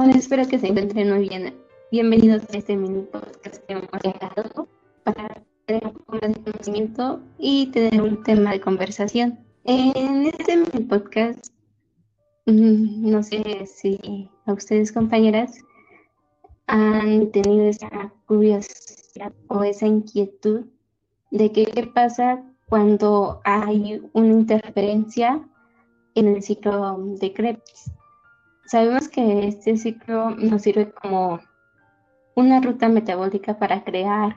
Hola, espero que se encuentren muy bien. Bienvenidos a este mini podcast que hemos creado para tener un poco más de conocimiento y tener un tema de conversación. En este mini podcast, mm, no sé si a ustedes compañeras han tenido esa curiosidad o esa inquietud de qué pasa cuando hay una interferencia en el ciclo de Krebs. Sabemos que este ciclo nos sirve como una ruta metabólica para crear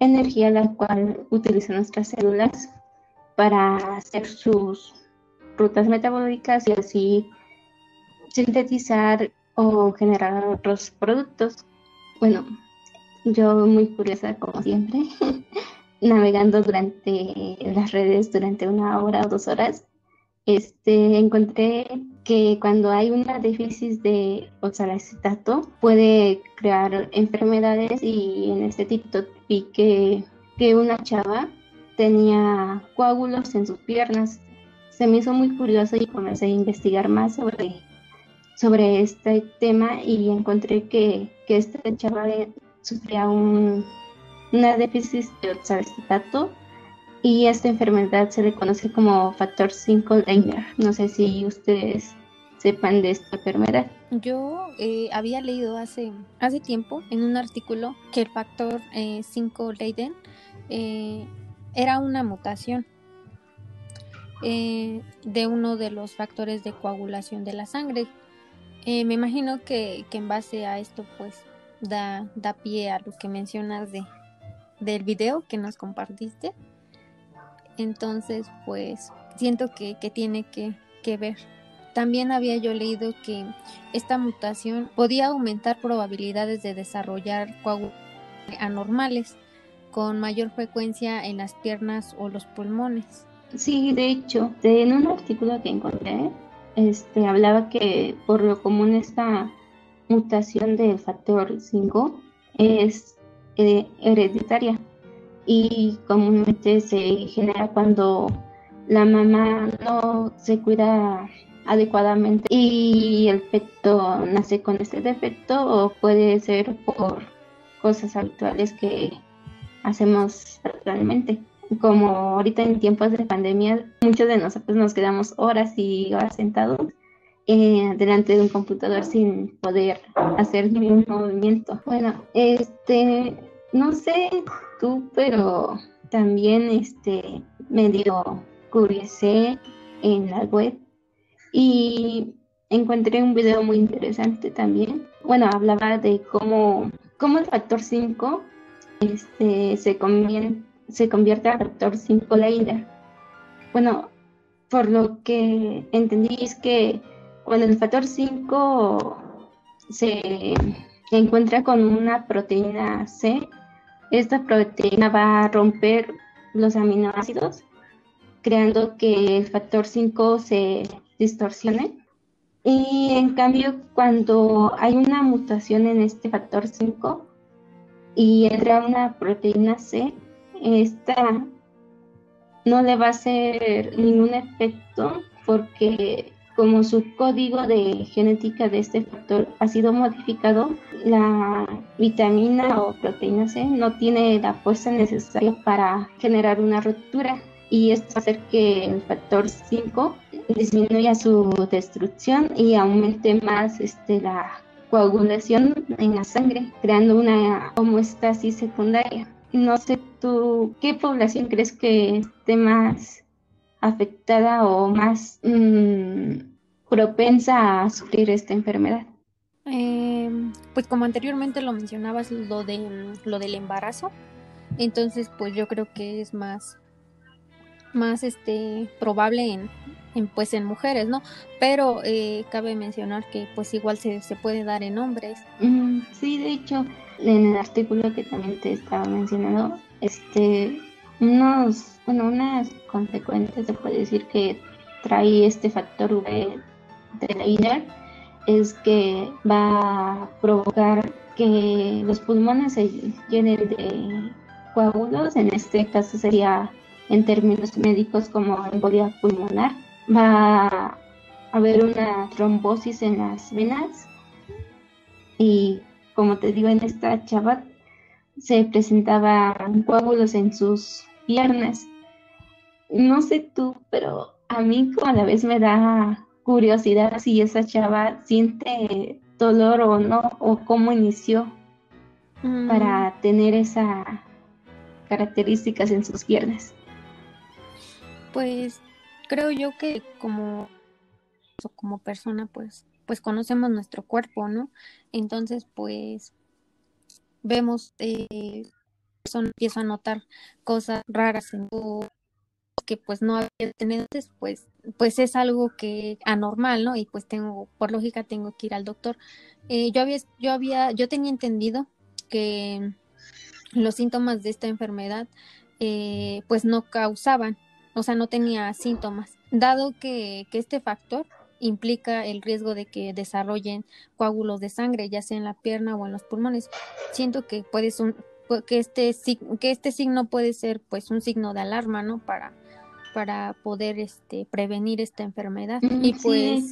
energía la cual utilizan nuestras células para hacer sus rutas metabólicas y así sintetizar o generar otros productos. Bueno, yo muy curiosa como siempre, navegando durante las redes durante una hora o dos horas, este, encontré que cuando hay una déficit de oxalacetato puede crear enfermedades y en este TikTok vi que, que una chava tenía coágulos en sus piernas. Se me hizo muy curioso y comencé a investigar más sobre, sobre este tema y encontré que, que esta chava sufría un, una déficit de oxalacetato y esta enfermedad se le conoce como factor 5 Leiner. No sé si ustedes sepan de esta enfermedad. Yo eh, había leído hace, hace tiempo en un artículo que el factor 5 eh, Leiden eh, era una mutación de uno de los factores de coagulación de la sangre. me imagino que, que, en base a esto pues da, da pie a lo que mencionas de, del video que nos compartiste. Entonces, pues siento que, tiene que, ver. También había yo leído que esta mutación podía aumentar probabilidades de desarrollar coágulos anormales con mayor frecuencia en las piernas o los pulmones. Sí, de hecho, en un artículo que encontré, este, hablaba que por lo común esta mutación del factor 5 es eh, hereditaria y comúnmente se genera cuando la mamá no se cuida adecuadamente y el feto nace con este defecto o puede ser por cosas habituales que hacemos actualmente. Como ahorita en tiempos de pandemia, muchos de nosotros nos quedamos horas y horas sentados eh, delante de un computador sin poder hacer ningún movimiento. Bueno, este, no sé tú, pero también este medio curiosé en la web y encontré un video muy interesante también. Bueno, hablaba de cómo, cómo el factor 5 este, se, convierte, se convierte al factor 5 Leida. Bueno, por lo que entendí es que cuando el factor 5 se encuentra con una proteína C, esta proteína va a romper los aminoácidos, creando que el factor 5 se distorsione. Y en cambio, cuando hay una mutación en este factor 5 y entra una proteína C, esta no le va a hacer ningún efecto porque como su código de genética de este factor ha sido modificado, la vitamina o proteína C no tiene la fuerza necesaria para generar una ruptura y esto hace que el factor 5 disminuya su destrucción y aumente más este, la coagulación en la sangre, creando una homeostasis secundaria. No sé tú, ¿qué población crees que esté más afectada o más mm, propensa a sufrir esta enfermedad? Em, pues como anteriormente lo mencionabas, lo, de, lo del embarazo, entonces pues yo creo que es más, más este, probable en, en pues en mujeres, ¿no? Pero eh, cabe mencionar que pues igual se, se puede dar en hombres. Mm, sí, de hecho, en el artículo que también te estaba mencionando, este, unos, bueno, unas consecuencias se puede decir que trae este factor V de la es que va a provocar que los pulmones se llenen de coágulos, en este caso sería en términos médicos como embolia pulmonar, va a haber una trombosis en las venas y como te digo, en esta chava se presentaban coágulos en sus piernas. No sé tú, pero a mí como a la vez me da curiosidad si esa chava siente dolor o no, o cómo inició mm. para tener esas características en sus piernas. Pues creo yo que como, como persona, pues, pues conocemos nuestro cuerpo, ¿no? Entonces, pues vemos, eh, empiezo a notar cosas raras en que pues no había tenido antes, pues, pues es algo que anormal, ¿no? Y pues tengo, por lógica, tengo que ir al doctor. Eh, yo había, yo había, yo tenía entendido que los síntomas de esta enfermedad, eh, pues no causaban, o sea, no tenía síntomas, dado que, que este factor implica el riesgo de que desarrollen coágulos de sangre, ya sea en la pierna o en los pulmones. Siento que puede que este que este signo puede ser pues un signo de alarma, ¿no? Para para poder este prevenir esta enfermedad y pues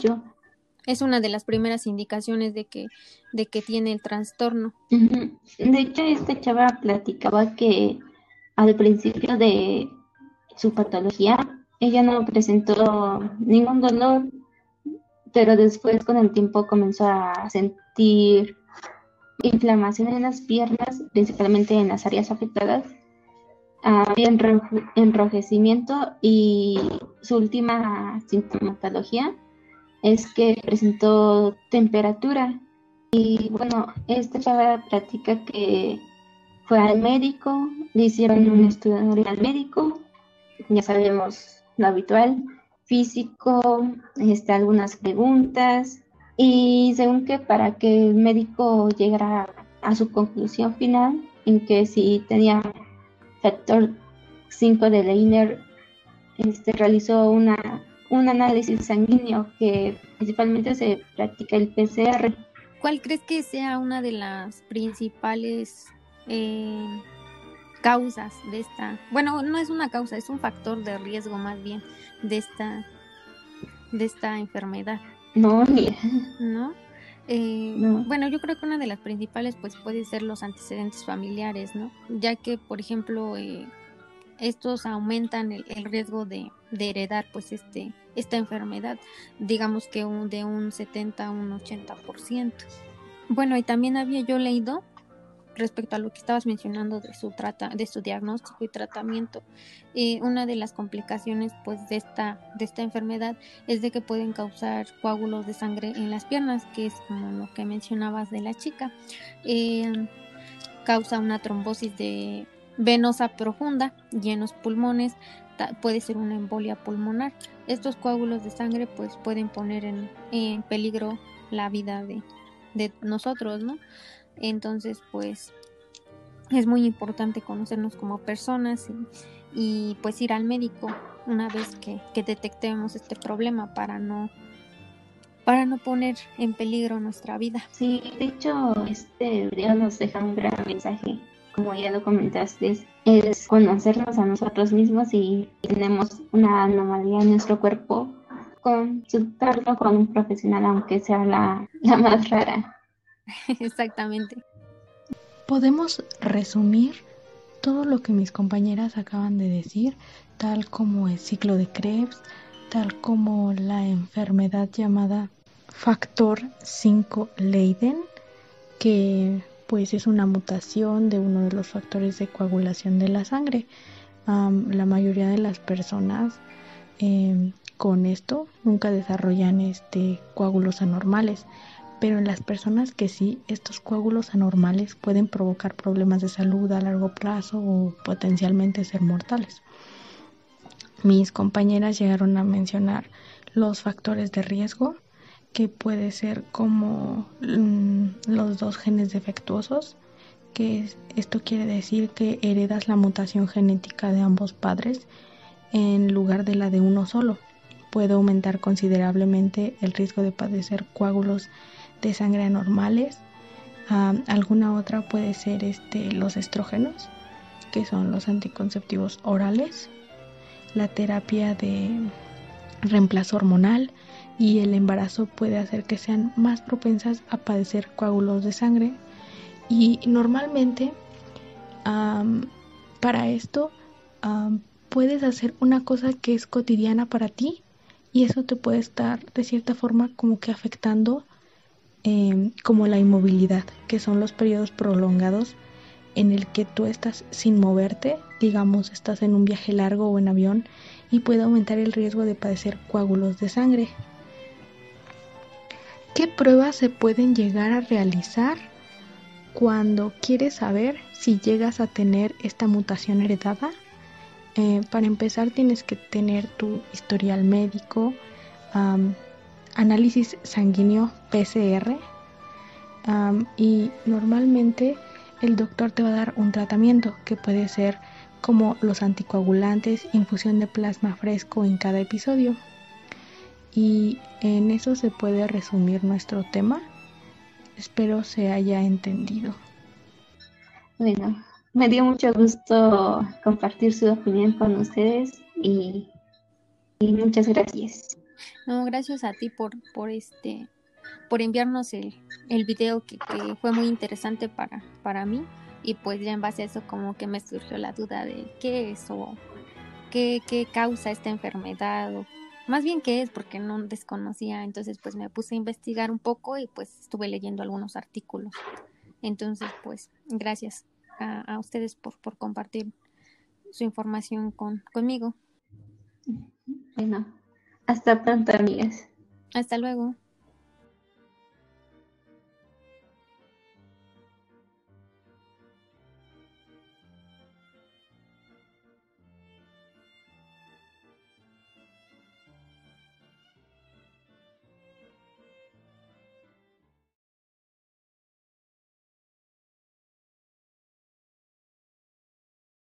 es una de las primeras indicaciones de que de que tiene el trastorno. De hecho, esta chava platicaba que al principio de su patología ella no presentó ningún dolor pero después con el tiempo comenzó a sentir inflamación en las piernas, principalmente en las áreas afectadas, había enrojecimiento y su última sintomatología es que presentó temperatura. Y bueno, esta chava platica que fue al médico, le hicieron un estudio al médico, ya sabemos lo habitual, físico, este, algunas preguntas y según que para que el médico llegara a su conclusión final en que si tenía factor 5 de Leiner, este, realizó una, un análisis sanguíneo que principalmente se practica el PCR. ¿Cuál crees que sea una de las principales eh, causas de esta, bueno, no es una causa, es un factor de riesgo más bien de esta, de esta enfermedad. No, eh, ¿No? Bueno, yo creo que una de las principales pues puede ser los antecedentes familiares, ¿no? Ya que, por ejemplo, eh, estos aumentan el, riesgo de, de, heredar pues este esta enfermedad, digamos que un, de un 70 a un 80%. Bueno, y también había yo leído respecto a lo que estabas mencionando de su trata, de su diagnóstico y tratamiento, eh, una de las complicaciones pues de esta, de esta enfermedad es de que pueden causar coágulos de sangre en las piernas, que es como lo que mencionabas de la chica. Eh, causa una trombosis de venosa profunda los pulmones puede ser una embolia pulmonar. Estos coágulos de sangre pues pueden poner en, en peligro la vida de, de nosotros, ¿no? Entonces, pues es muy importante conocernos como personas y, pues ir al médico una vez que, detectemos este problema para no para no poner en peligro nuestra vida. Sí, de hecho, este video nos deja un gran mensaje, como ya lo comentaste, es conocernos a nosotros mismos y tenemos una anomalía en nuestro cuerpo, consultarlo con un profesional, aunque sea la, la más rara. Exactamente. Podemos resumir todo lo que mis compañeras acaban de decir, tal como el ciclo de Krebs, tal como la enfermedad llamada factor 5 Leiden, que pues es una mutación de uno de los factores de coagulación de la sangre. la mayoría de las personas em, con esto nunca desarrollan este coágulos anormales pero en las personas que sí, estos coágulos anormales pueden provocar problemas de salud a largo plazo o potencialmente ser mortales. Mis compañeras llegaron a mencionar los factores de riesgo, que puede ser como mm, los dos genes defectuosos, que esto quiere decir que heredas la mutación genética de ambos padres en lugar de la de uno solo. Puede aumentar considerablemente el riesgo de padecer coágulos de sangre anormales. alguna otra puede ser este, los estrógenos, que son los anticonceptivos orales, la terapia de reemplazo hormonal, y el embarazo puede hacer que sean más propensas a padecer coágulos de sangre y normalmente para esto puedes hacer una cosa que es cotidiana para ti y eso te puede estar de cierta forma como que afectando em, como la inmovilidad, que son los periodos prolongados en el que tú estás sin moverte, digamos estás en un viaje largo o en avión y puede aumentar el riesgo de padecer coágulos de sangre. ¿Qué pruebas se pueden llegar a realizar cuando quieres saber si llegas a tener esta mutación heredada? Eh, para empezar tienes que tener tu historial médico, análisis sanguíneo PCR y normalmente el doctor te va a dar un tratamiento que puede ser como los anticoagulantes, infusión de plasma fresco en cada episodio. Y en eso se puede resumir nuestro tema. Espero se haya entendido. Bueno, me dio mucho gusto compartir su opinión con ustedes y, muchas gracias. No, gracias a ti por, por este por enviarnos el, el video que, fue muy interesante para, para mí. Y pues ya en base a eso como que me surgió la duda de qué es o qué, qué causa esta enfermedad o más bien qué es porque no desconocía. Entonces pues me puse a investigar un poco y pues estuve leyendo algunos artículos. Entonces pues gracias a, a ustedes por, por compartir su información con, conmigo. Bueno hasta pronto amigas hasta luego